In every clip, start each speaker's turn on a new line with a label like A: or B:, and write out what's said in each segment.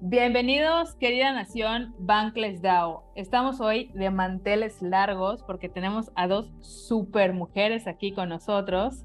A: Bienvenidos, querida nación Bankless DAO. Estamos hoy de manteles largos porque tenemos a dos super mujeres aquí con nosotros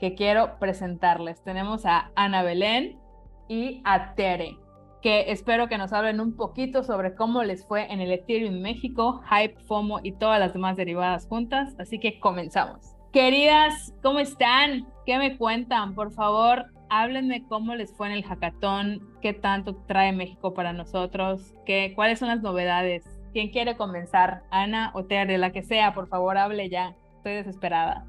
A: que quiero presentarles. Tenemos a Ana Belén y a Tere, que espero que nos hablen un poquito sobre cómo les fue en el Ethereum México, Hype, FOMO y todas las demás derivadas juntas. Así que comenzamos. Queridas, ¿cómo están? ¿Qué me cuentan? Por favor, háblenme cómo les fue en el hackathon, qué tanto trae México para nosotros, qué, cuáles son las novedades. ¿Quién quiere comenzar? Ana o Tere, la que sea, por favor, hable ya. Estoy desesperada.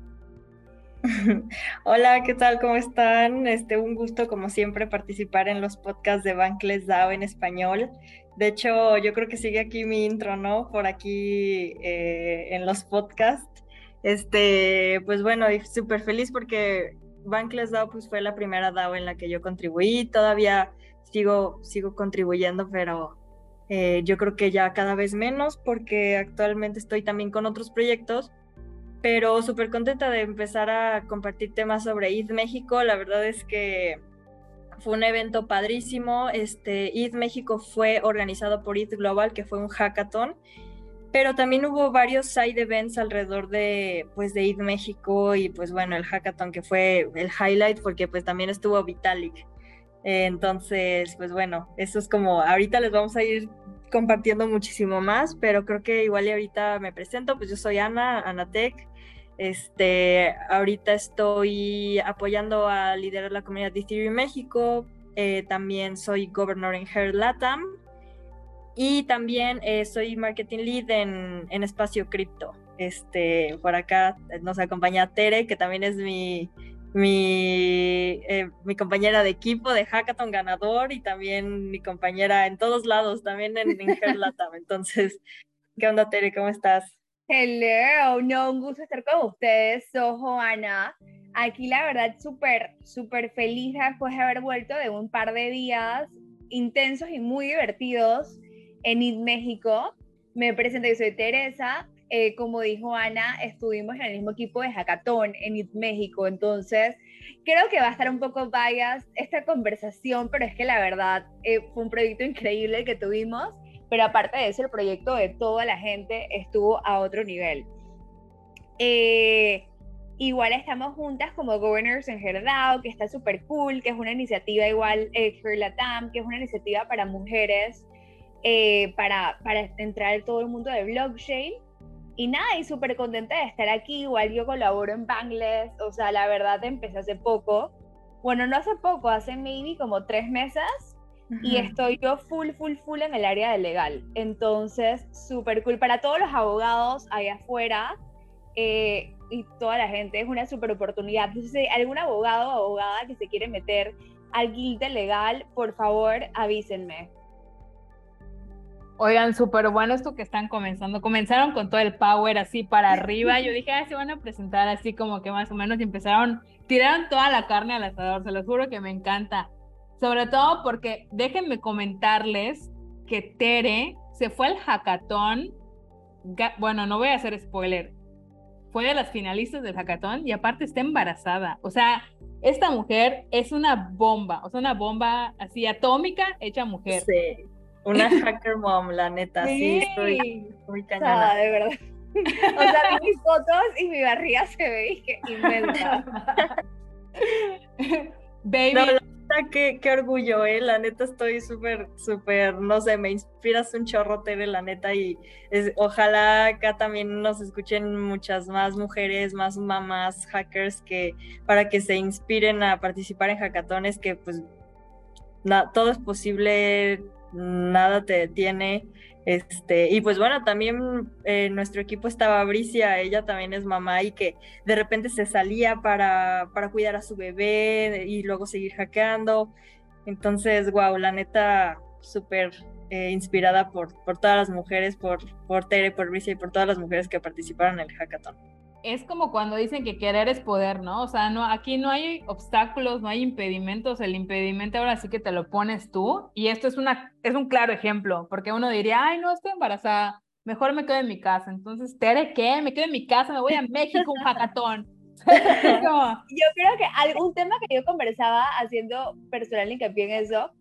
B: Hola, ¿qué tal? ¿Cómo están? Este, un gusto, como siempre, participar en los podcasts de Bankless DAO en español. De hecho, yo creo que sigue aquí mi intro, ¿no? Por aquí eh, en los podcasts. Este, pues bueno, súper feliz porque Bankless DAO pues, fue la primera DAO en la que yo contribuí. Todavía sigo, sigo contribuyendo, pero eh, yo creo que ya cada vez menos porque actualmente estoy también con otros proyectos. Pero súper contenta de empezar a compartir temas sobre ETH México. La verdad es que fue un evento padrísimo. Este, ETH México fue organizado por ETH Global, que fue un hackathon pero también hubo varios side events alrededor de pues de ID México y pues bueno el hackathon que fue el highlight porque pues también estuvo Vitalik. Entonces pues bueno eso es como ahorita les vamos a ir compartiendo muchísimo más pero creo que igual y ahorita me presento pues yo soy Ana Anatec. Este ahorita estoy apoyando a liderar la comunidad de Ethereum México. Eh, también soy governor en Her Latam y también eh, soy marketing lead en, en Espacio Cripto. Este, por acá nos acompaña Tere, que también es mi, mi, eh, mi compañera de equipo de Hackathon ganador y también mi compañera en todos lados, también en, en Entonces, ¿qué onda, Tere? ¿Cómo estás?
C: Hello, no, un gusto estar con ustedes. Soy Joana. Aquí la verdad súper, súper feliz después de haber vuelto de un par de días intensos y muy divertidos en IT México. Me presenté, yo soy Teresa. Eh, como dijo Ana, estuvimos en el mismo equipo de Hackathon en IT México. Entonces, creo que va a estar un poco bias esta conversación, pero es que la verdad eh, fue un proyecto increíble que tuvimos. Pero aparte de eso, el proyecto de toda la gente estuvo a otro nivel. Eh, igual estamos juntas como Governors en Herdao, que está súper cool, que es una iniciativa igual, eh, Herlatam, que es una iniciativa para mujeres eh, para, para entrar en todo el mundo de blockchain. Y nada, y súper contenta de estar aquí. Igual yo colaboro en Bangles, o sea, la verdad empecé hace poco. Bueno, no hace poco, hace maybe como tres meses. Y estoy yo full, full, full en el área de legal. Entonces, súper cool. Para todos los abogados allá afuera eh, y toda la gente, es una súper oportunidad. Entonces, si algún abogado o abogada que se quiere meter al guild legal, por favor, avísenme.
A: Oigan, súper bueno esto que están comenzando. Comenzaron con todo el power así para arriba. Yo dije, ah, se van a presentar así como que más o menos y empezaron, tiraron toda la carne al asador. Se los juro que me encanta. Sobre todo porque déjenme comentarles que Tere se fue al hackathon. Bueno, no voy a hacer spoiler. Fue de las finalistas del hackathon y aparte está embarazada. O sea, esta mujer es una bomba, o sea, una bomba así atómica hecha mujer.
B: Sí. Una hacker mom, la neta, sí, estoy muy cañona.
C: de verdad. O sea, vi mis fotos y mi barriga se ve inmensa.
B: Baby. No, la neta, qué, qué, orgullo, eh. La neta estoy súper, súper, no sé, me inspiras un chorro, TV, la neta, y es, ojalá acá también nos escuchen muchas más mujeres, más mamás hackers que para que se inspiren a participar en hackatones, que pues todo es posible nada te detiene. Este, y pues bueno, también eh, nuestro equipo estaba Bricia, ella también es mamá y que de repente se salía para, para cuidar a su bebé y luego seguir hackeando. Entonces, wow, la neta, súper eh, inspirada por, por todas las mujeres, por, por Tere, por Bricia y por todas las mujeres que participaron en el hackathon.
A: Es como cuando dicen que querer es poder, ¿no? O sea, no, aquí no hay obstáculos, no hay impedimentos, el impedimento ahora sí que te lo pones tú. Y esto es, una, es un claro ejemplo, porque uno diría, ay, no, estoy embarazada, mejor me quedo en mi casa. Entonces, Tere, ¿qué? Me quedo en mi casa, me voy a México, un hackathon.
C: yo creo que algún tema que yo conversaba haciendo personal hincapié en eso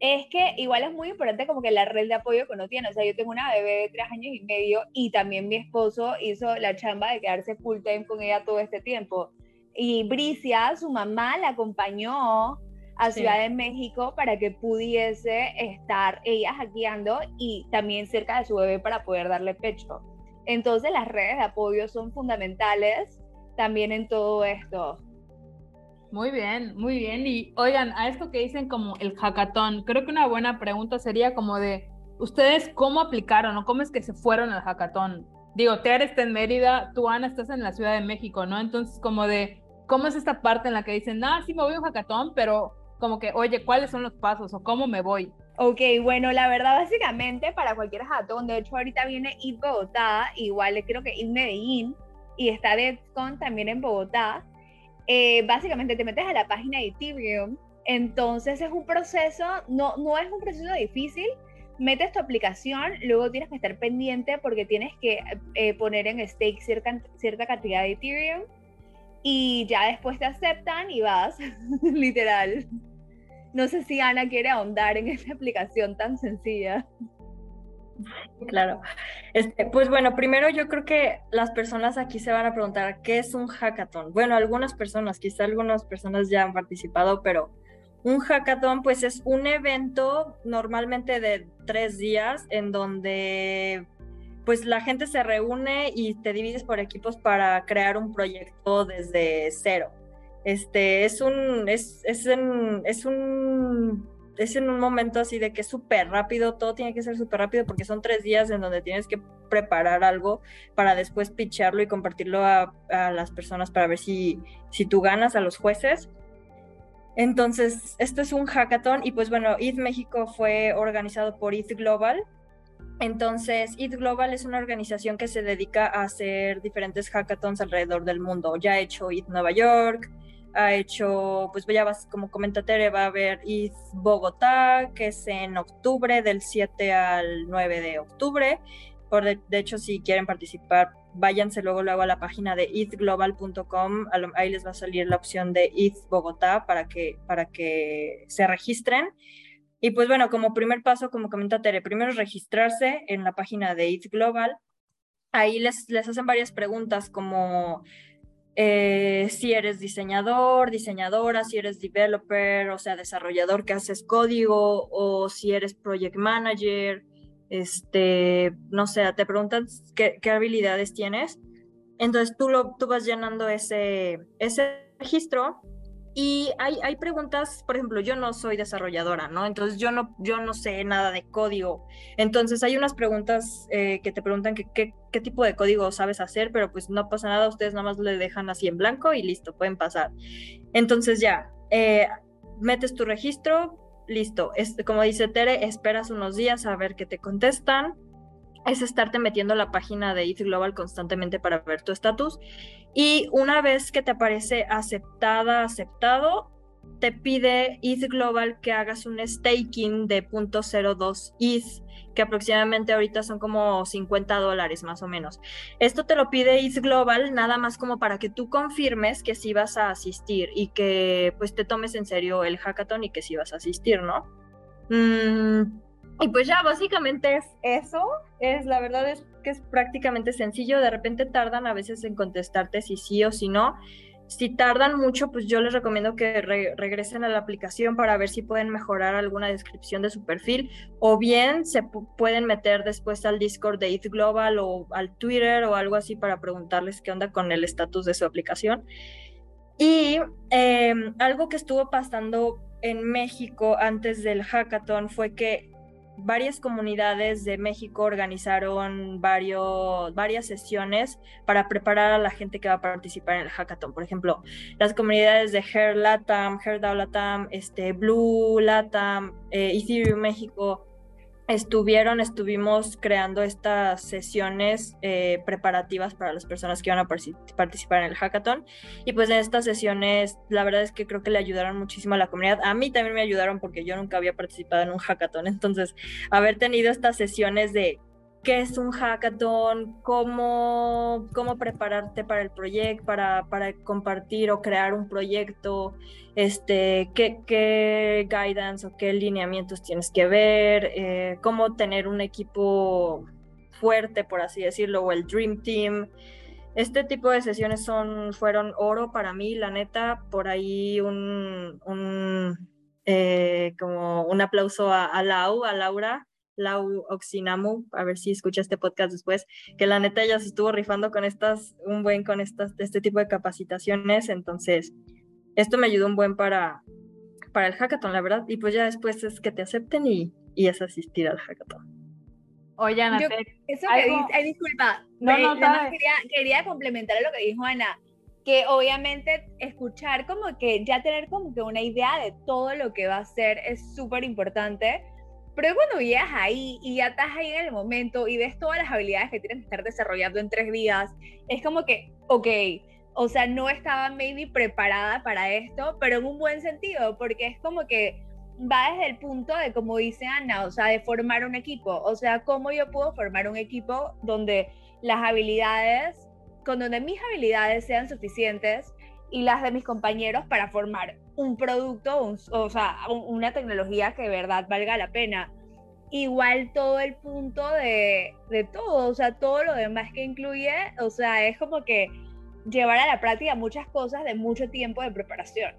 C: es que igual es muy importante como que la red de apoyo que uno tiene. O sea, yo tengo una bebé de tres años y medio y también mi esposo hizo la chamba de quedarse full time con ella todo este tiempo. Y Bricia, su mamá, la acompañó a Ciudad de México para que pudiese estar ella hackeando y también cerca de su bebé para poder darle pecho. Entonces las redes de apoyo son fundamentales también en todo esto.
A: Muy bien, muy bien. Y oigan, a esto que dicen como el hackathon, creo que una buena pregunta sería como de, ¿ustedes cómo aplicaron o cómo es que se fueron al hackathon? Digo, Tere está en Mérida, tú Ana estás en la Ciudad de México, ¿no? Entonces como de, ¿cómo es esta parte en la que dicen, ah, sí me voy a un hackathon, pero como que, oye, ¿cuáles son los pasos o cómo me voy?
C: Ok, bueno, la verdad, básicamente para cualquier hackathon, de hecho ahorita viene IT Bogotá, igual creo que IT Medellín, y está DevCon también en Bogotá. Eh, básicamente te metes a la página de Ethereum, entonces es un proceso, no, no es un proceso difícil, metes tu aplicación, luego tienes que estar pendiente porque tienes que eh, poner en stake cierta, cierta cantidad de Ethereum y ya después te aceptan y vas, literal. No sé si Ana quiere ahondar en esta aplicación tan sencilla.
B: Claro. Este, pues bueno, primero yo creo que las personas aquí se van a preguntar qué es un hackathon. Bueno, algunas personas, quizá algunas personas ya han participado, pero un hackathon pues es un evento normalmente de tres días en donde pues la gente se reúne y te divides por equipos para crear un proyecto desde cero. Este es un, es, es, es un es en un momento así de que es súper rápido, todo tiene que ser súper rápido porque son tres días en donde tienes que preparar algo para después pitcharlo y compartirlo a, las personas para ver si, si tú ganas a los jueces. Entonces, esto es un hackathon y pues bueno, ETH México fue organizado por ETH Global. Entonces, ETH Global es una organización que se dedica a hacer diferentes hackathons alrededor del mundo. Ya ha hecho ETH Nueva York, ha hecho, pues ya vas, como comenta Tere, va a haber ETH Bogotá, que es en octubre, del 7 al 9 de octubre. Por de, hecho, si quieren participar, váyanse luego, luego a la página de ethglobal.com, ahí les va a salir la opción de ETH Bogotá para que, para que se registren. Y pues bueno, como primer paso, como comenta Tere, primero registrarse en la página de ETH Global. Ahí les, les hacen varias preguntas como eh, si eres diseñador, diseñadora, si eres developer, o sea, desarrollador que haces código, o si eres project manager, este, no sé, te preguntan qué, habilidades tienes. Entonces tú, lo, tú vas llenando ese, ese registro y hay, hay preguntas, por ejemplo, yo no soy desarrolladora, ¿no? Entonces yo no, yo no sé nada de código. Entonces hay unas preguntas eh, que te preguntan que, qué tipo de código sabes hacer, pero pues no pasa nada, ustedes nada más le dejan así en blanco y listo, pueden pasar. Entonces ya, eh, metes tu registro, listo. Es, como dice Tere, esperas unos días a ver qué te contestan es estarte metiendo a la página de ETH Global constantemente para ver tu estatus. Y una vez que te aparece aceptada, aceptado, te pide ETH Global que hagas un staking de 0.02 ETH, que aproximadamente ahorita son como 50 dólares más o menos. Esto te lo pide ETH Global nada más como para que tú confirmes que sí vas a asistir y que pues te tomes en serio el hackathon y que sí vas a asistir, ¿no? Mm, y pues ya, básicamente es eso. Es la verdad es que es prácticamente sencillo. De repente tardan a veces en contestarte si sí o si no. Si tardan mucho, pues yo les recomiendo que regresen a la aplicación para ver si pueden mejorar alguna descripción de su perfil o bien se pueden meter después al Discord de ETH Global o al Twitter o algo así para preguntarles qué onda con el estatus de su aplicación. Y em, algo que estuvo pasando en México antes del hackathon fue que varias comunidades de México organizaron varios, varias sesiones para preparar a la gente que va a participar en el hackathon. Por ejemplo, las comunidades de Hair Latam, Latam, este, Blue Latam, eh, Ethereum México, estuvieron, estuvimos creando estas sesiones eh, preparativas para las personas que iban a participar en el hackathon. Y pues en estas sesiones, la verdad es que creo que le ayudaron muchísimo a la comunidad. A mí también me ayudaron porque yo nunca había participado en un hackathon. Entonces, haber tenido estas sesiones de qué es un hackathon, cómo, cómo prepararte para el proyecto, para, para, compartir o crear un proyecto, este, qué, qué guidance o qué lineamientos tienes que ver, eh, cómo tener un equipo fuerte, por así decirlo, o el Dream Team. Este tipo de sesiones son, fueron oro para mí, la neta, por ahí un, un eh, como un aplauso a, a Lau, a Laura, Lau Oxinamu, a ver si escucha este podcast después, que la neta ella se estuvo rifando con estas, un buen con estas, este tipo de capacitaciones, entonces esto me ayudó un buen para, para el hackathon, la verdad, y pues ya después es que te acepten y, y es asistir al hackathon.
C: Oye, Ana, eso que disculpa, no, no, quería, quería complementar lo que dijo Ana, que obviamente escuchar como que ya tener como que una idea de todo lo que va a ser es súper importante, pero cuando llegas ahí y ya estás ahí en el momento y ves todas las habilidades que tienes que estar desarrollando en tres días, es como que, ok, o sea, no estaba maybe preparada para esto, pero en un buen sentido, porque es como que va desde el punto de, como dice Ana, o sea, de formar un equipo. O sea, ¿cómo yo puedo formar un equipo donde las habilidades, con donde mis habilidades sean suficientes y las de mis compañeros para formar un producto, o sea, una tecnología que de verdad valga la pena. Igual todo el punto de, de todo, o sea, todo lo demás que incluye, o sea, es como que llevar a la práctica muchas cosas de mucho tiempo de preparación.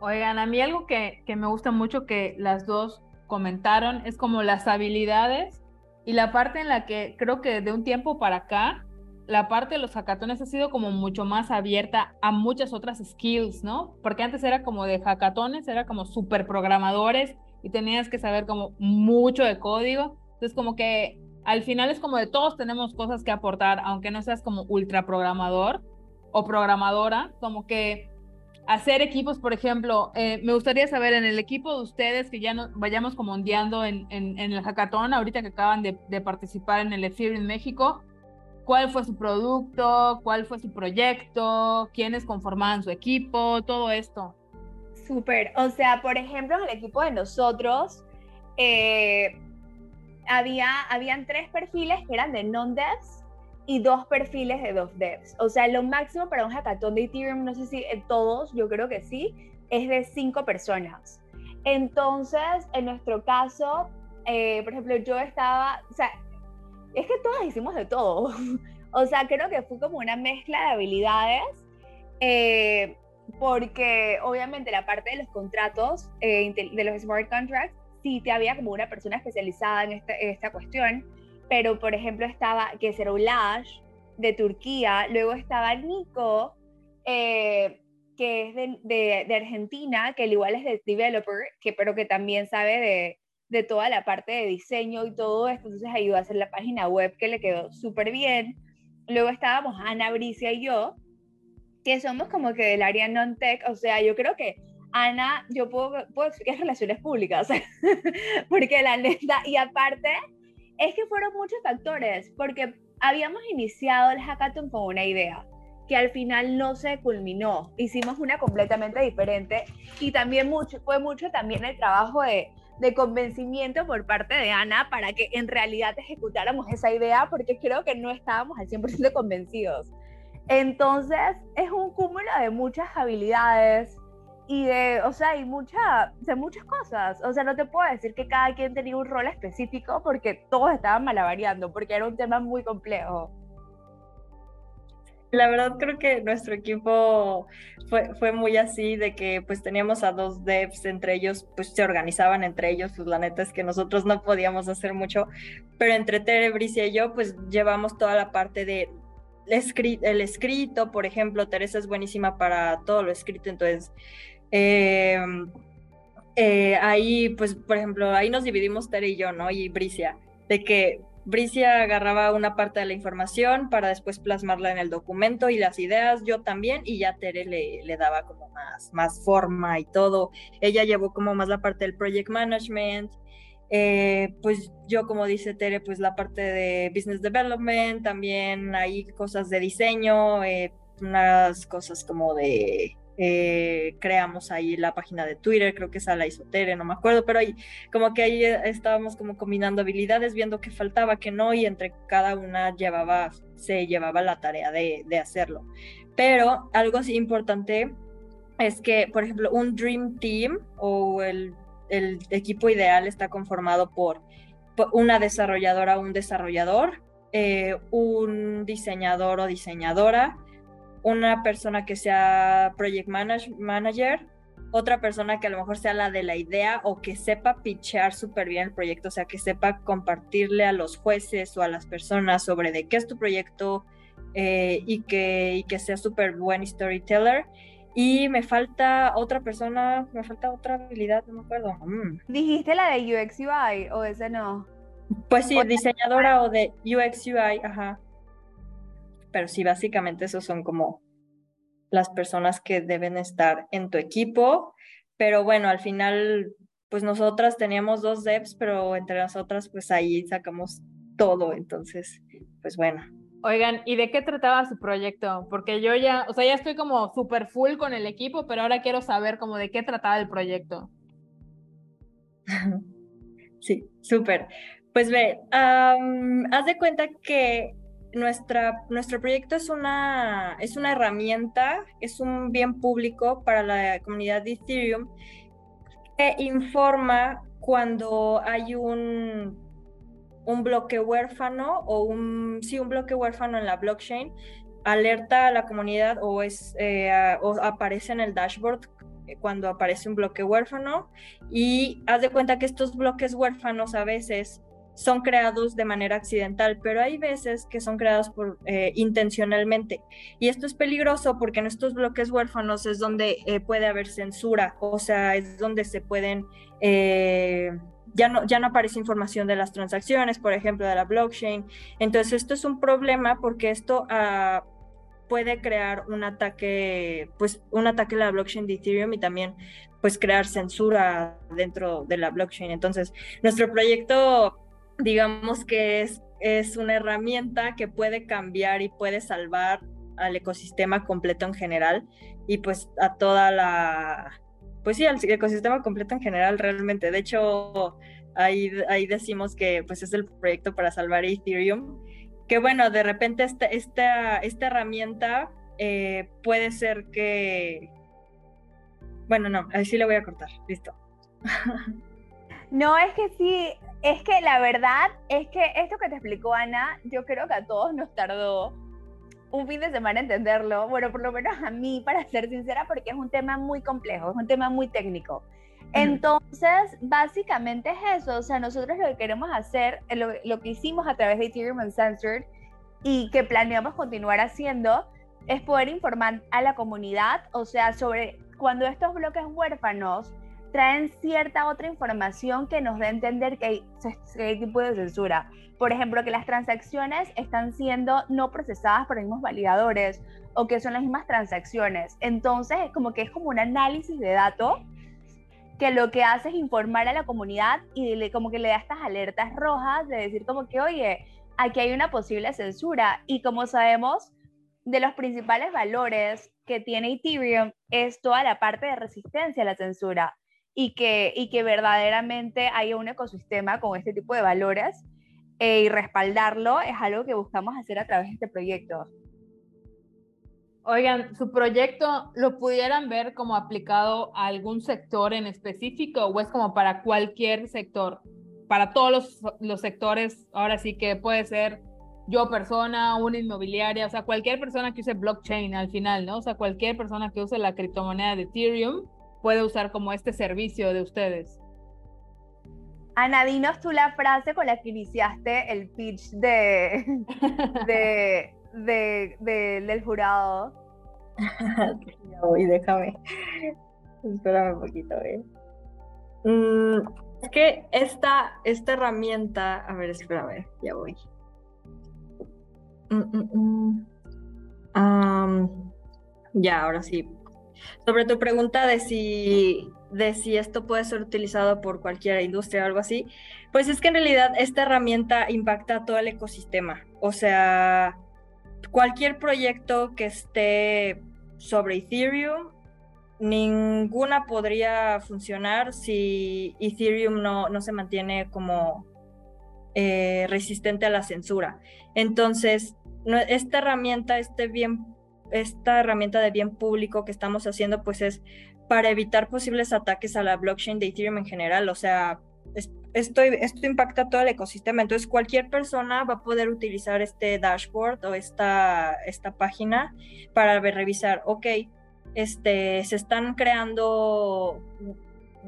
A: Oigan, a mí algo que, que, me gusta mucho que las dos comentaron es como las habilidades y la parte en la que creo que de un tiempo para acá la parte de los hackatones ha sido como mucho más abierta a muchas otras skills, ¿no? Porque antes era como de hackatones, era como super programadores y tenías que saber como mucho de código. Entonces como que al final es como de todos tenemos cosas que aportar, aunque no seas como ultra programador o programadora, como que hacer equipos, por ejemplo, eh, me gustaría saber en el equipo de ustedes que ya no, vayamos como ondeando en, en, el hackathon, ahorita que acaban de, participar en el Ethereum México, cuál fue su producto, cuál fue su proyecto, quiénes conformaban su equipo, todo esto.
C: Súper, o sea, por ejemplo, en el equipo de nosotros, eh, había, habían tres perfiles que eran de non-devs y dos perfiles de dos devs. O sea, lo máximo para un hackathon de Ethereum, no sé si en todos, yo creo que sí, es de cinco personas. Entonces, en nuestro caso, eh, por ejemplo, yo estaba, es que todas hicimos de todo. o sea, creo que fue como una mezcla de habilidades, eh, porque obviamente la parte de los contratos, eh, de los smart contracts, sí te había como una persona especializada en esta, esta cuestión, pero por ejemplo estaba que era Ulash de Turquía, luego estaba Nico, eh, que es de, de, de, Argentina, que al igual es de developer, que, pero que también sabe de, de toda la parte de diseño y todo esto, entonces ayudó a hacer la página web que le quedó súper bien. Luego estábamos Ana Bricia y yo, que somos como que del área non-tech, o sea, yo creo que Ana, yo puedo, puedo decir que es relaciones públicas, porque la neta, y aparte, es que fueron muchos factores, porque habíamos iniciado el hackathon con una idea que al final no se culminó, hicimos una completamente diferente y también mucho, fue mucho también el trabajo de de convencimiento por parte de Ana para que en realidad ejecutáramos esa idea, porque creo que no estábamos al 100% convencidos. Entonces, es un cúmulo de muchas habilidades y de, o sea, y mucha, de muchas cosas. O sea, no te puedo decir que cada quien tenía un rol específico porque todos estaban malavariando, porque era un tema muy complejo.
B: La verdad creo que nuestro equipo fue, fue muy así, de que pues teníamos a dos devs, entre ellos pues se organizaban entre ellos, pues la neta es que nosotros no podíamos hacer mucho, pero entre Tere, Bricia y yo pues llevamos toda la parte de el escrito, por ejemplo, Teresa es buenísima para todo lo escrito, entonces... Eh, eh, ahí, pues, por ejemplo, ahí nos dividimos Tere y yo, ¿no? Y Bricia, de que Bricia agarraba una parte de la información para después plasmarla en el documento y las ideas, yo también, y ya Tere le, daba como más, más forma y todo. Ella llevó como más la parte del project management, eh, pues yo, como dice Tere, pues la parte de business development, también hay cosas de diseño, eh, unas cosas como de eh, creamos ahí la página de Twitter, creo que esa la hizo Tere, no me acuerdo, pero ahí como que ahí estábamos como combinando habilidades, viendo qué faltaba, qué no, y entre cada una llevaba, se llevaba la tarea de, hacerlo. Pero algo importante es que, por ejemplo, un Dream Team o el el equipo ideal está conformado por una desarrolladora o un desarrollador, eh, un diseñador o diseñadora, una persona que sea project manager, otra persona que a lo mejor sea la de la idea o que sepa pitchear súper bien el proyecto, o sea, que sepa compartirle a los jueces o a las personas sobre de qué es tu proyecto eh, y, que, y que sea súper buen storyteller. Y me falta otra persona, me falta otra habilidad, no me acuerdo. Mm.
C: ¿Dijiste la de UX UI o ese no?
B: Pues sí, diseñadora o de UX UI, ajá. Pero sí, básicamente esos son como las personas que deben estar en tu equipo. Pero bueno, al final, pues nosotras teníamos dos devs, pero entre nosotras, pues ahí sacamos todo. Entonces, pues bueno,
A: Oigan, ¿y de qué trataba su proyecto? Porque yo ya, o sea, ya estoy como súper full con el equipo, pero ahora quiero saber como de qué trataba el proyecto.
B: Sí, súper. Pues ve, haz de cuenta que nuestra, nuestro proyecto es una, es una herramienta, es un bien público para la comunidad de Ethereum que informa cuando hay un un bloque huérfano o un, sí, un bloque huérfano en la blockchain, alerta a la comunidad o, es, eh, o aparece en el dashboard cuando aparece un bloque huérfano. Y haz de cuenta que estos bloques huérfanos a veces son creados de manera accidental, pero hay veces que son creados por, eh, intencionalmente. Y esto es peligroso porque en estos bloques huérfanos es donde eh, puede haber censura, o sea, es donde se pueden ya no, ya no aparece información de las transacciones, por ejemplo, de la blockchain. Entonces, esto es un problema porque esto ah, puede crear un ataque, pues un ataque a la blockchain de Ethereum y también pues crear censura dentro de la blockchain. Entonces, nuestro proyecto, digamos que es, es una herramienta que puede cambiar y puede salvar al ecosistema completo en general y pues a toda la pues sí, al ecosistema completo en general realmente. De hecho, ahí, ahí decimos que pues es el proyecto para salvar Ethereum. Que bueno, de repente esta, esta, esta herramienta eh, puede ser que... Bueno, no, ahí sí le voy a cortar. Listo.
C: No, es que sí, es que la verdad es que esto que te explicó Ana, yo creo que a todos nos tardó un fin de semana entenderlo, bueno, por lo menos a mí, para ser sincera, porque es un tema muy complejo, es un tema muy técnico. Entonces, básicamente es eso, o sea, nosotros lo que queremos hacer, eh, lo, lo que hicimos a través de Ethereum Uncensored y que planeamos continuar haciendo, es poder informar a la comunidad, o sea, sobre cuando estos bloques huérfanos traen cierta otra información que nos da a entender que hay, hay tipo de censura. Por ejemplo, que las transacciones están siendo no procesadas por los mismos validadores o que son las mismas transacciones. Entonces, es como que es como un análisis de datos que lo que hace es informar a la comunidad y le, como que le da estas alertas rojas de decir como que, oye, aquí hay una posible censura. Y como sabemos, de los principales valores que tiene Ethereum es toda la parte de resistencia a la censura y que, y que verdaderamente haya un ecosistema con este tipo de valores eh, y respaldarlo es algo que buscamos hacer a través de este proyecto.
A: Oigan, ¿su proyecto lo pudieran ver como aplicado a algún sector en específico o es como para cualquier sector? Para todos los, los sectores, ahora sí que puede ser yo persona, una inmobiliaria, o sea, cualquier persona que use blockchain al final, ¿no? O sea, cualquier persona que use la criptomoneda de Ethereum puede usar como este servicio de ustedes.
C: Ana, dinos tú la frase con la que iniciaste el pitch de, de, del jurado.
B: ya voy, déjame. Espérame un poquito, ¿eh? Mm, es que esta, esta herramienta, a ver, espera, a ver, ya voy. Mm, mm, ya, ahora sí. Sobre tu pregunta de si, de si esto puede ser utilizado por cualquier industria o algo así, pues es que en realidad esta herramienta impacta a todo el ecosistema. O sea, cualquier proyecto que esté sobre Ethereum, ninguna podría funcionar si Ethereum no, no se mantiene como eh, resistente a la censura. Entonces, esta herramienta, este bien, esta herramienta de bien público que estamos haciendo, pues es para evitar posibles ataques a la blockchain de Ethereum en general. O sea, esto, esto impacta todo el ecosistema. Entonces, cualquier persona va a poder utilizar este dashboard o esta, esta página para revisar, ok, este, se están creando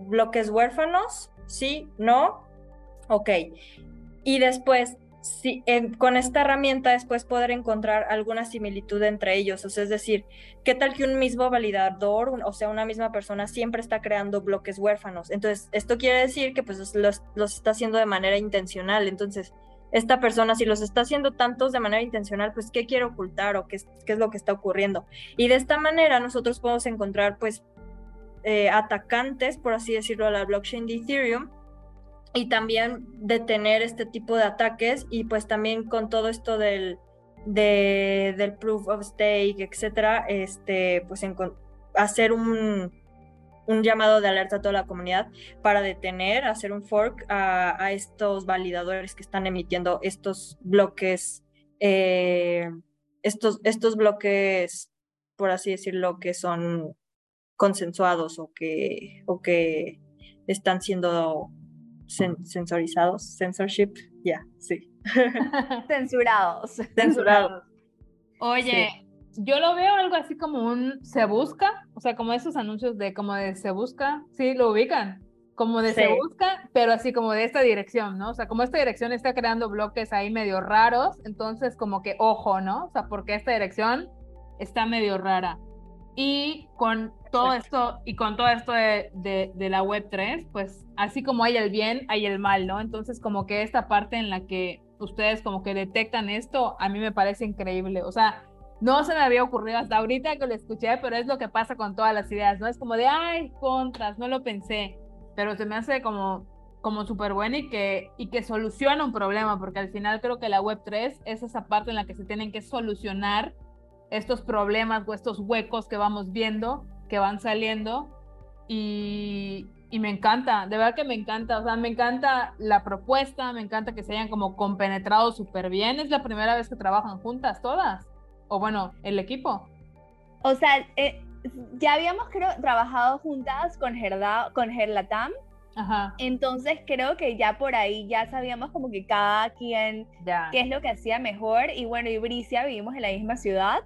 B: bloques huérfanos, sí, no, ok. Y después, si, con esta herramienta después poder encontrar alguna similitud entre ellos, o sea, es decir, ¿qué tal que un mismo validador, o sea, una misma persona siempre está creando bloques huérfanos? Entonces, esto quiere decir que pues los, está haciendo de manera intencional, entonces esta persona, si los está haciendo tantos de manera intencional, pues qué quiere ocultar o qué qué es lo que está ocurriendo. Y de esta manera nosotros podemos encontrar pues eh, atacantes, por así decirlo, a la blockchain de Ethereum y también detener este tipo de ataques y pues también con todo esto del, del proof of stake, etcétera, este, pues hacer un, un llamado de alerta a toda la comunidad para detener, hacer un fork a, estos validadores que están emitiendo estos bloques, eh, estos, estos bloques, por así decirlo, que son consensuados o que, o que están siendo censorizados, censorship, ya, sí.
C: Censurados.
B: Censurados.
A: Oye, yo lo veo algo así como un se busca, o sea, como esos anuncios de como de se busca, sí, lo ubican, como de se busca, pero así como de esta dirección, ¿no? O sea, como esta dirección está creando bloques ahí medio raros, entonces como que ojo, ¿no? O sea, porque esta dirección está medio rara. Y con todo esto, y con todo esto de, de, de la web 3, pues así como hay el bien, hay el mal, ¿no? Entonces como que esta parte en la que ustedes como que detectan esto, a mí me parece increíble. O sea, no se me había ocurrido hasta ahorita que lo escuché, pero es lo que pasa con todas las ideas, ¿no? Es como de, ay, contras, no lo pensé, pero se me hace como, como súper bueno y que, y que soluciona un problema, porque al final creo que la Web3 es esa parte en la que se tienen que solucionar estos problemas o estos huecos que vamos viendo, que van saliendo, y, me encanta, de verdad que me encanta, o sea, me encanta la propuesta, me encanta que se hayan como compenetrado súper bien, es la primera vez que trabajan juntas todas o bueno, el equipo.
C: O sea, eh, ya habíamos trabajado juntas con Gerda, con Gerlatam. Ajá. Entonces creo que ya por ahí ya sabíamos como que cada quien qué es lo que hacía mejor. Y bueno, y Bricia vivimos en la misma ciudad.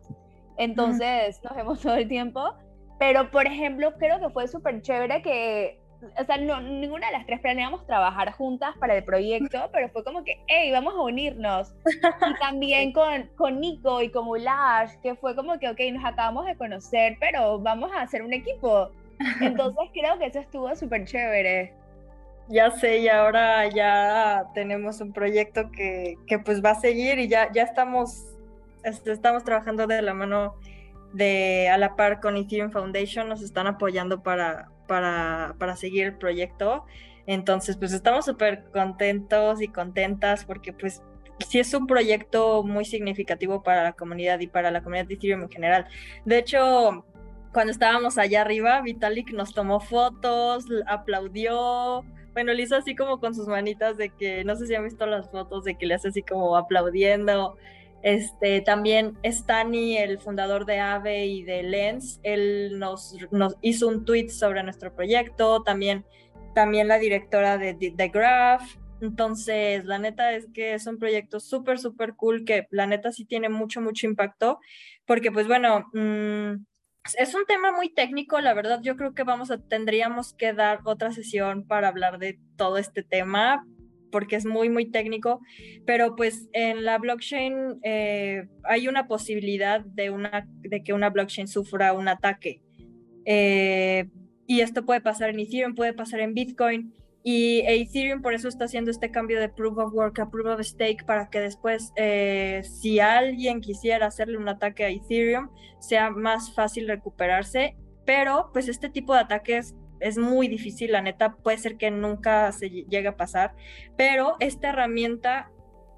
C: Entonces nos vemos todo el tiempo. Pero por ejemplo, creo que fue súper chévere que o sea, no, ninguna de las tres planeamos trabajar juntas para el proyecto, pero fue como que, hey, vamos a unirnos. Y también con, con Nico y con Ulash, que fue como que, ok, nos acabamos de conocer, pero vamos a hacer un equipo. Entonces creo que eso estuvo súper chévere.
B: Ya sé, y ahora ya tenemos un proyecto que, que pues va a seguir y ya, ya estamos, estamos trabajando de la mano de a la par con Ethereum Foundation, nos están apoyando para, para, para seguir el proyecto. Entonces, pues estamos súper contentos y contentas porque pues sí es un proyecto muy significativo para la comunidad y para la comunidad de Ethereum en general. De hecho, cuando estábamos allá arriba, Vitalik nos tomó fotos, aplaudió, bueno, le hizo así como con sus manitas de que, no sé si han visto las fotos de que le hace así como aplaudiendo. Este, también Stani, el fundador de AVE y de Lens, él nos, nos hizo un tweet sobre nuestro proyecto, también, también la directora de The Graph. Entonces, la neta es que es un proyecto súper, súper cool que la neta sí tiene mucho, mucho impacto, porque pues bueno, mm, es un tema muy técnico, la verdad yo creo que vamos a, tendríamos que dar otra sesión para hablar de todo este tema, porque es muy, muy técnico, pero pues en la blockchain eh, hay una posibilidad de, una, de que una blockchain sufra un ataque. Eh, y esto puede pasar en Ethereum, puede pasar en Bitcoin. Y Ethereum por eso está haciendo este cambio de proof of work a proof of stake para que después, eh, si alguien quisiera hacerle un ataque a Ethereum, sea más fácil recuperarse. Pero pues este tipo de ataques es muy difícil, la neta, puede ser que nunca se llegue a pasar. Pero esta herramienta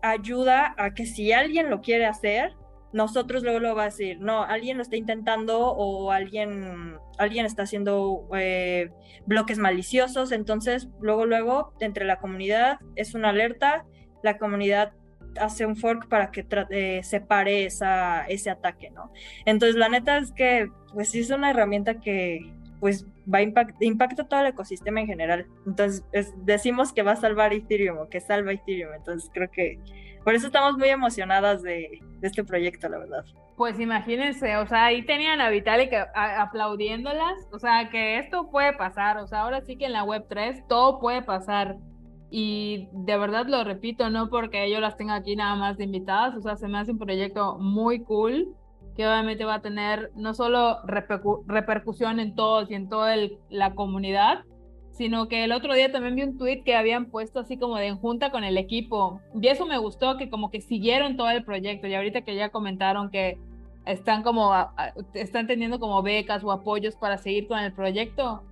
B: ayuda a que si alguien lo quiere hacer, nosotros luego lo va a decir, no, alguien lo está intentando o alguien, alguien está haciendo eh, bloques maliciosos, entonces luego, luego, entre la comunidad es una alerta, la comunidad hace un fork para que eh, separe esa, ese ataque, ¿no? Entonces la neta es que, pues es una herramienta que, pues va a impact impacta todo el ecosistema en general. Entonces decimos que va a salvar Ethereum o que salva Ethereum, entonces creo que por eso estamos muy emocionadas de, este proyecto, la verdad.
A: Pues imagínense, o sea, ahí tenían a Vitalik aplaudiéndolas, o sea, que esto puede pasar, o sea, ahora sí que en la web 3 todo puede pasar. Y de verdad lo repito, no porque yo las tenga aquí nada más de invitadas, o sea, se me hace un proyecto muy cool, que obviamente va a tener no solo repercusión en todos y en toda la comunidad, sino que el otro día también vi un tweet que habían puesto así como de en junta con el equipo. Y eso me gustó, que como que siguieron todo el proyecto. Y ahorita que ya comentaron que están como, están teniendo como becas o apoyos para seguir con el proyecto,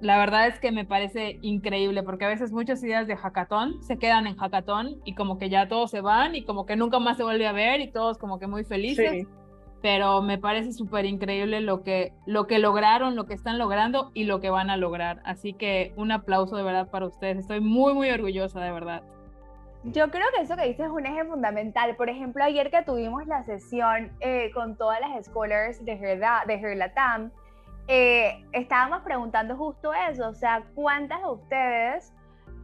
A: la verdad es que me parece increíble, porque a veces muchas ideas de hackathon se quedan en hackathon y como que ya todos se van y como que nunca más se vuelve a ver y todos como que muy felices pero me parece súper increíble lo que, lo que lograron, lo que están logrando y lo que van a lograr. Así que un aplauso de verdad para ustedes. Estoy muy, muy orgullosa de verdad.
C: Yo creo que eso que dices es un eje fundamental. Por ejemplo, ayer que tuvimos la sesión eh, con todas las scholars de Herlatam, de Herlatam eh, estábamos preguntando justo eso, o sea, ¿cuántas de ustedes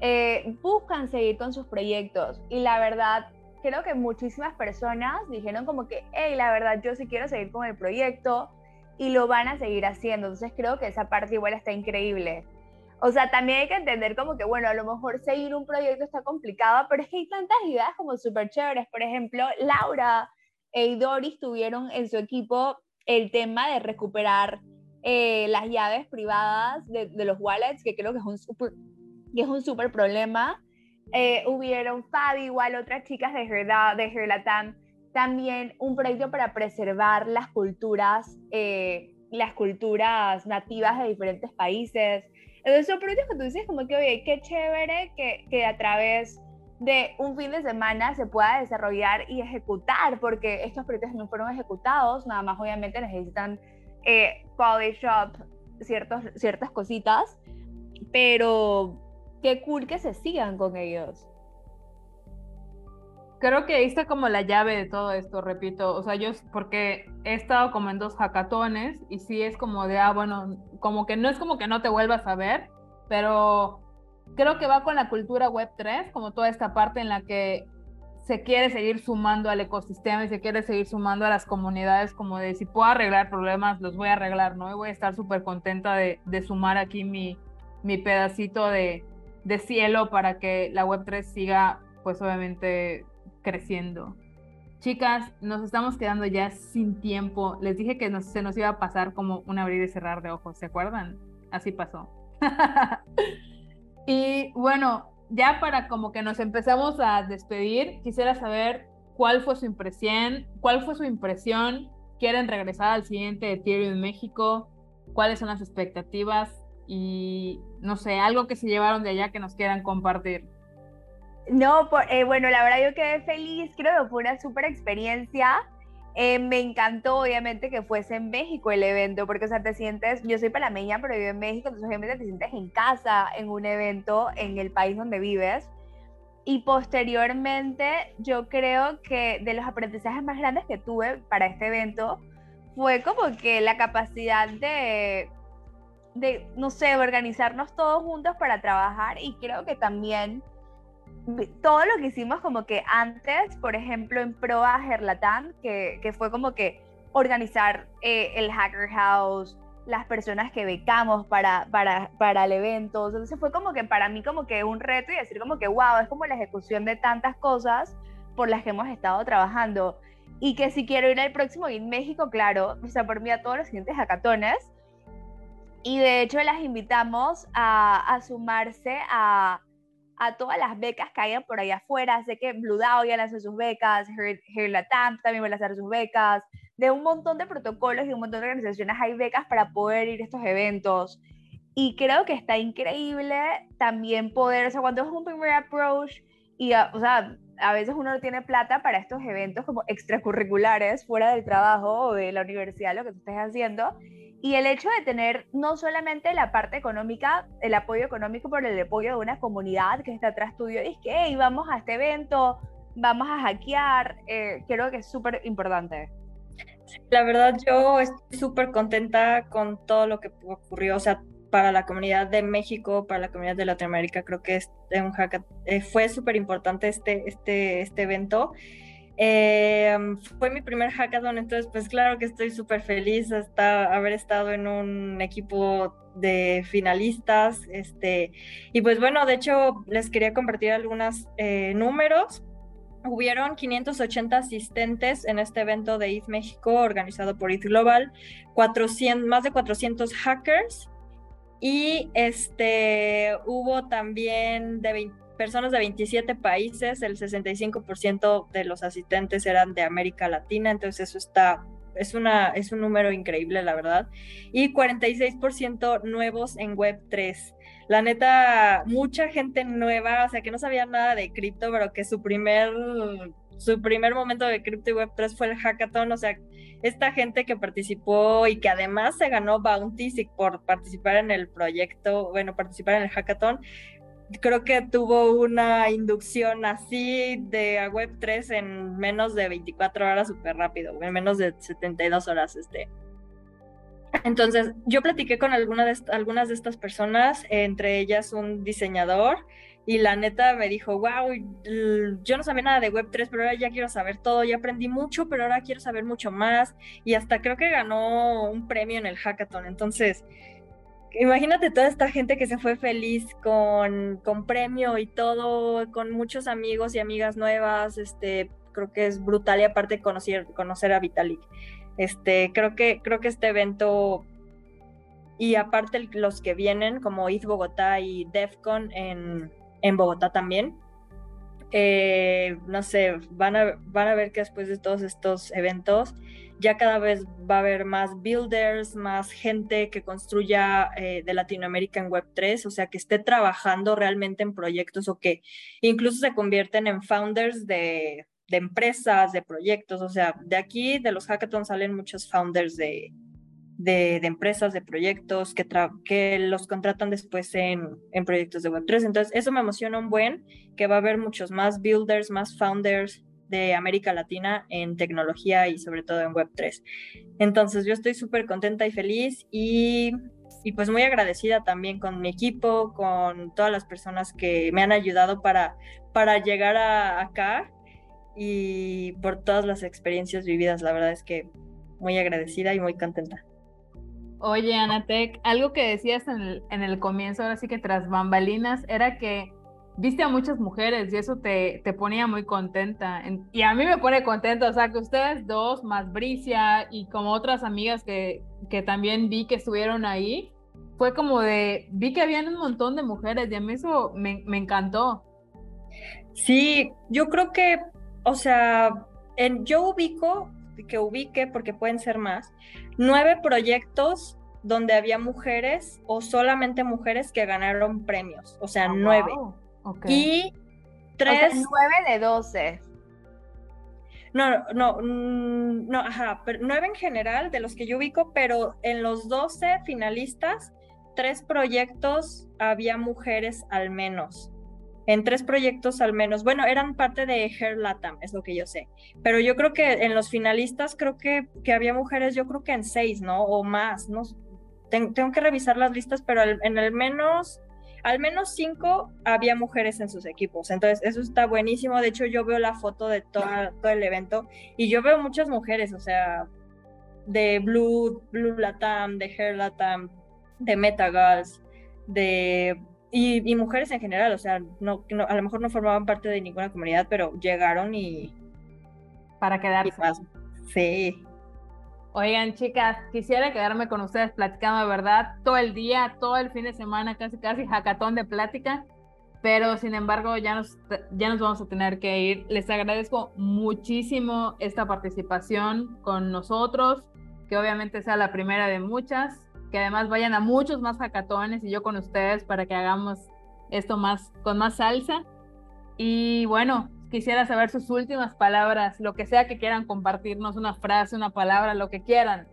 C: eh, buscan seguir con sus proyectos? Y la verdad, creo que muchísimas personas dijeron como que, hey, la verdad, yo sí quiero seguir con el proyecto y lo van a seguir haciendo. Entonces creo que esa parte igual está increíble. O sea, también hay que entender como que, bueno, a lo mejor seguir un proyecto está complicado, pero es que hay tantas ideas como súper chéveres. Por ejemplo, Laura y Doris tuvieron en su equipo el tema de recuperar eh, las llaves privadas de, los wallets, que creo que es un súper que es un super problema. Eh, hubieron Fabi, igual otras chicas de Herda, de Herlatam, también un proyecto para preservar las culturas, eh, las culturas nativas de diferentes países. Entonces son proyectos que tú dices como que, oye, qué chévere que, que a través de un fin de semana se pueda desarrollar y ejecutar, porque estos proyectos no fueron ejecutados, nada más obviamente necesitan eh, polish up ciertos, ciertas cositas, pero qué cool que se sigan con ellos.
A: Creo que ahí está como la llave de todo esto, repito. O sea, yo, porque he estado como en dos hackatones y sí es como de, ah, bueno, como que no es como que no te vuelvas a ver, pero creo que va con la cultura web 3, como toda esta parte en la que se quiere seguir sumando al ecosistema y se quiere seguir sumando a las comunidades, como de si puedo arreglar problemas, los voy a arreglar, ¿no? Y voy a estar súper contenta de, de, sumar aquí mi, mi pedacito de, de cielo para que la Web3 siga, pues obviamente, creciendo. Chicas, nos estamos quedando ya sin tiempo. Les dije que se nos iba a pasar como un abrir y cerrar de ojos, ¿se acuerdan? Así pasó. y bueno, ya para como que nos empezamos a despedir, quisiera saber cuál fue su impresión, cuál fue su impresión, quieren regresar al siguiente Ethereum México, cuáles son las expectativas, y no sé, algo que se llevaron de allá que nos quieran compartir.
C: No, eh, bueno, la verdad yo quedé feliz, creo que fue una súper experiencia. Eh, me encantó, obviamente, que fuese en México el evento, porque, o sea, te sientes, yo soy palameña, pero vivo en México, entonces obviamente te sientes en casa, en un evento, en el país donde vives. Y posteriormente, yo creo que de los aprendizajes más grandes que tuve para este evento fue como que la capacidad de de, no sé, organizarnos todos juntos para trabajar y creo que también todo lo que hicimos como que antes, por ejemplo, en pro a Gerlatán, que, que fue como que organizar eh, el Hacker House, las personas que becamos para, para, para el evento. Entonces fue como que para mí como que un reto y decir como que, wow, es como la ejecución de tantas cosas por las que hemos estado trabajando. Y que si quiero ir al próximo en México, claro, o sea, por mí a todos los siguientes hackatones, Y de hecho las invitamos a, sumarse a, todas las becas que hayan por allá afuera. Sé que Blue Dao ya lanzó sus becas, Her, Latam también va a lanzar sus becas. De un montón de protocolos y un montón de organizaciones hay becas para poder ir a estos eventos. Y creo que está increíble también poder, o sea, cuando es un primer approach y, o sea, a veces uno no tiene plata para estos eventos como extracurriculares fuera del trabajo o de la universidad, lo que tú estés haciendo. Y el hecho de tener no solamente la parte económica, el apoyo económico, pero el apoyo de una comunidad que está atrás tuyo, y es que, hey, vamos a este evento, vamos a hackear, eh, creo que es súper importante.
B: La verdad, yo estoy súper contenta con todo lo que ocurrió. O sea, para la comunidad de México, para la comunidad de Latinoamérica, creo que es un eh, fue súper importante este, este, este evento. Eh, fue mi primer hackathon, entonces pues claro que estoy súper feliz hasta haber estado en un equipo de finalistas. Este, y pues bueno, de hecho les quería compartir algunos eh, números. Hubieron 580 asistentes en este evento de ETH México organizado por ETH Global, 400, más de 400 hackers y este, hubo también de personas de 27 países, el 65% de los asistentes eran de América Latina, entonces eso está, es, una, es un número increíble, la verdad. Y 46% nuevos en Web3. La neta, mucha gente nueva, o sea, que no sabía nada de cripto, pero que su primer su primer momento de Crypto y Web3 fue el hackathon, o sea, esta gente que participó y que además se ganó bounties por participar en el proyecto, bueno, participar en el hackathon, creo que tuvo una inducción así de a Web3 en menos de 24 horas súper rápido, en menos de 72 horas, este. Entonces, yo platiqué con alguna de algunas de estas personas, entre ellas un diseñador, y la neta me dijo, wow, yo no sabía nada de Web3, pero ahora ya quiero saber todo, ya aprendí mucho, pero ahora quiero saber mucho más. Y hasta creo que ganó un premio en el hackathon. Entonces, imagínate toda esta gente que se fue feliz con, con premio y todo, con muchos amigos y amigas nuevas. Este, creo que es brutal y aparte conocer, conocer a Vitalik. Este, creo que, creo que este evento y aparte los que vienen como ETH Bogotá y DEFCON en, en Bogotá también. Eh, no sé, van a, van a ver que después de todos estos eventos ya cada vez va a haber más builders, más gente que construya eh, de Latinoamérica en Web3, o sea, que esté trabajando realmente en proyectos o que incluso se convierten en founders de, empresas, de proyectos, o sea, de aquí, de los hackathons salen muchos founders de, de, empresas, de proyectos que, que los contratan después en, en, proyectos de Web3. Entonces, eso me emociona un buen, que va a haber muchos más builders, más founders de América Latina en tecnología y sobre todo en Web3. Entonces, yo estoy súper contenta y feliz y, y pues muy agradecida también con mi equipo, con todas las personas que me han ayudado para, para llegar a, acá y por todas las experiencias vividas. La verdad es que muy agradecida y muy contenta.
A: Oye, Anatec, algo que decías en el, en el comienzo, ahora sí que tras bambalinas, era que viste a muchas mujeres y eso te, te ponía muy contenta. y a mí me pone contenta, o sea, que ustedes dos, más Bricia y como otras amigas que, que también vi que estuvieron ahí, fue como de, vi que habían un montón de mujeres y a mí eso me, me encantó.
B: Sí, yo creo que, o sea, en, yo ubico que ubique, porque pueden ser más, nueve proyectos donde había mujeres o solamente mujeres que ganaron premios, o sea, ah, nueve. Y tres...
C: nueve de doce.
B: No, no, mm, no, ajá, pero nueve en general de los que yo ubico, pero en los doce finalistas, tres proyectos había mujeres al menos en tres proyectos al menos. Bueno, eran parte de Hair Latam, es lo que yo sé. Pero yo creo que en los finalistas creo que, que había mujeres, yo creo que en seis, ¿no? O más, ¿no? tengo que revisar las listas, pero en al menos, al menos cinco había mujeres en sus equipos. Entonces, eso está buenísimo. De hecho, yo veo la foto de todo el evento y yo veo muchas mujeres, o sea, de Blue, Blue Latam, de Hair Latam, de Metagals, de y, mujeres en general, o sea, no, a lo mejor no formaban parte de ninguna comunidad, pero llegaron y...
A: Para quedarse.
B: sí.
A: Oigan, chicas, quisiera quedarme con ustedes platicando de verdad todo el día, todo el fin de semana, casi casi jacatón de plática, pero sin embargo ya nos, ya nos vamos a tener que ir. Les agradezco muchísimo esta participación con nosotros, que obviamente sea la primera de muchas, que además vayan a muchos más hackatones y yo con ustedes para que hagamos esto más con más salsa. Y bueno, quisiera saber sus últimas palabras, lo que sea que quieran compartirnos, una frase, una palabra, lo que quieran.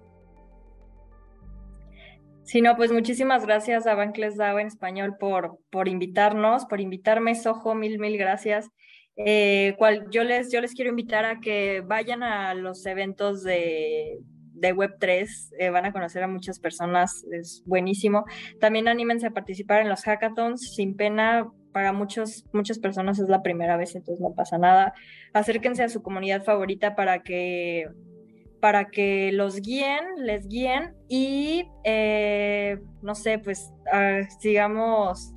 B: Sí, no, pues muchísimas gracias a Bankless DAO en español por, por invitarnos, por invitarme, Sojo, mil, mil gracias. Eh, cual, yo, les, yo les quiero invitar a que vayan a los eventos de, de Web3, eh, van a conocer a muchas personas, es buenísimo. También anímense a participar en los hackathons, sin pena, para muchos, muchas personas es la primera vez, entonces no pasa nada. Acérquense a su comunidad favorita para que, para que los guíen, les guíen y, eh, no sé, pues ah, sigamos,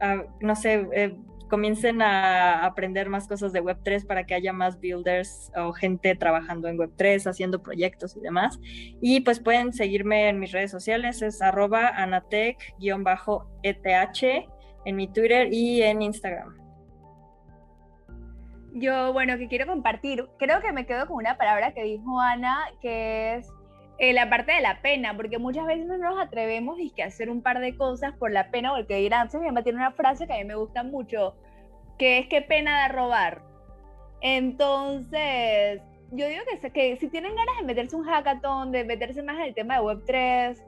B: ah, no sé, eh, comiencen a aprender más cosas de Web3 para que haya más builders o gente trabajando en Web3, haciendo proyectos y demás. Y pues pueden seguirme en mis redes sociales, es arroba anatec-eth en mi Twitter y en Instagram.
C: Yo, bueno, que quiero compartir, creo que me quedo con una palabra que dijo Ana, que es eh, la parte de la pena, porque muchas veces no nos atrevemos y que hacer un par de cosas por la pena o el que dirán. Mi mamá tiene una frase que a mí me gusta mucho, que es que pena de robar. Entonces, yo digo que, que si tienen ganas de meterse un hackathon, de meterse más en el tema de Web3,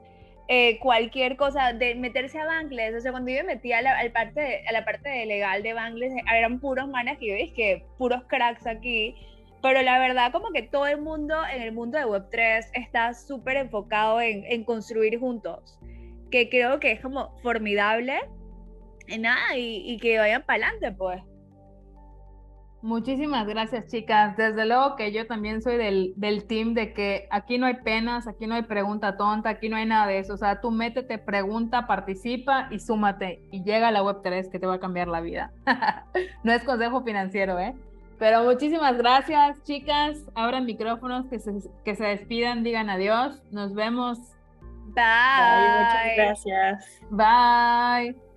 C: eh, cualquier cosa, de meterse a Bangles, o sea, cuando yo me metí a la, parte, a la parte de legal de Bangles, eran puros manes que yo dije que puros cracks aquí, pero la verdad como que todo el mundo en el mundo de Web3 está súper enfocado en, en, construir juntos, que creo que es como formidable, y nada, y, y que vayan para adelante pues.
A: Muchísimas gracias, chicas. Desde luego que yo también soy del, del, team de que aquí no hay penas, aquí no hay pregunta tonta, aquí no hay nada de eso. O sea, tú métete, pregunta, participa y súmate y llega a la Web3 que te va a cambiar la vida. no es consejo financiero, ¿eh? Pero muchísimas gracias, chicas. Abran micrófonos, que se, que se despidan, digan adiós. Nos vemos.
C: Bye.
B: Bye muchas gracias.
A: Bye.